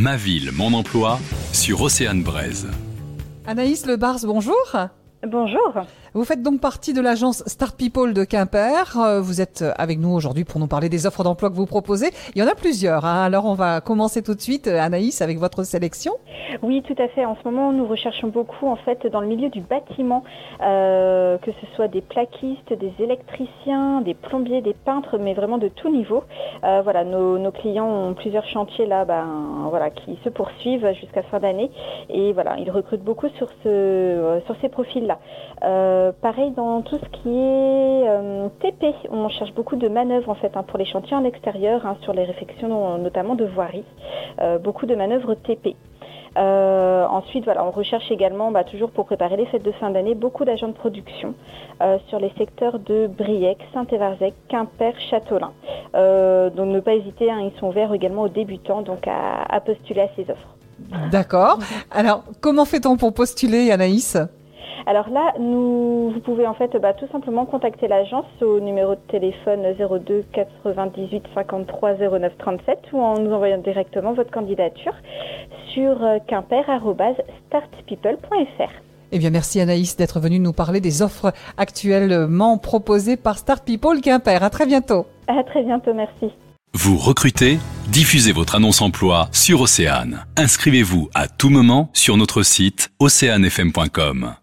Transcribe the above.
Ma ville, mon emploi sur Océane Braise. Anaïs Lebars, bonjour. Bonjour. Vous faites donc partie de l'agence Start People de Quimper. Euh, vous êtes avec nous aujourd'hui pour nous parler des offres d'emploi que vous proposez. Il y en a plusieurs. Hein. Alors on va commencer tout de suite, Anaïs, avec votre sélection. Oui, tout à fait. En ce moment, nous recherchons beaucoup en fait dans le milieu du bâtiment, euh, que ce soit des plaquistes, des électriciens, des plombiers, des peintres, mais vraiment de tout niveau. Euh, voilà, nos, clients ont plusieurs chantiers là, ben, voilà, qui se poursuivent jusqu'à fin d'année, et voilà, ils recrutent beaucoup sur sur ces profils-là. Euh, pareil dans tout ce qui est euh, TP, on cherche beaucoup de manœuvres en fait hein, pour les chantiers en extérieur, hein, sur les réfections notamment de voirie, euh, beaucoup de manœuvres TP. ensuite, voilà, on recherche également, bah, toujours pour préparer les fêtes de fin d'année, beaucoup d'agents de production sur les secteurs de Briec, Saint-Évarzec, Quimper, Châtelain. Donc ne pas hésiter, hein, ils sont ouverts également aux débutants donc à, à postuler à ces offres. D'accord. Alors, comment fait-on pour postuler, Anaïs? Alors là, nous, vous pouvez en fait bah, tout simplement contacter l'agence au numéro de téléphone 02 98 53 09 37 ou en nous envoyant directement votre candidature sur euh, quimper.startpeople.fr. Eh bien, merci Anaïs d'être venue nous parler des offres actuellement proposées par Start People Quimper. À très bientôt. À très bientôt, merci. Vous recrutez Diffusez votre annonce emploi sur Océane. Inscrivez-vous à tout moment sur notre site oceanefm.com.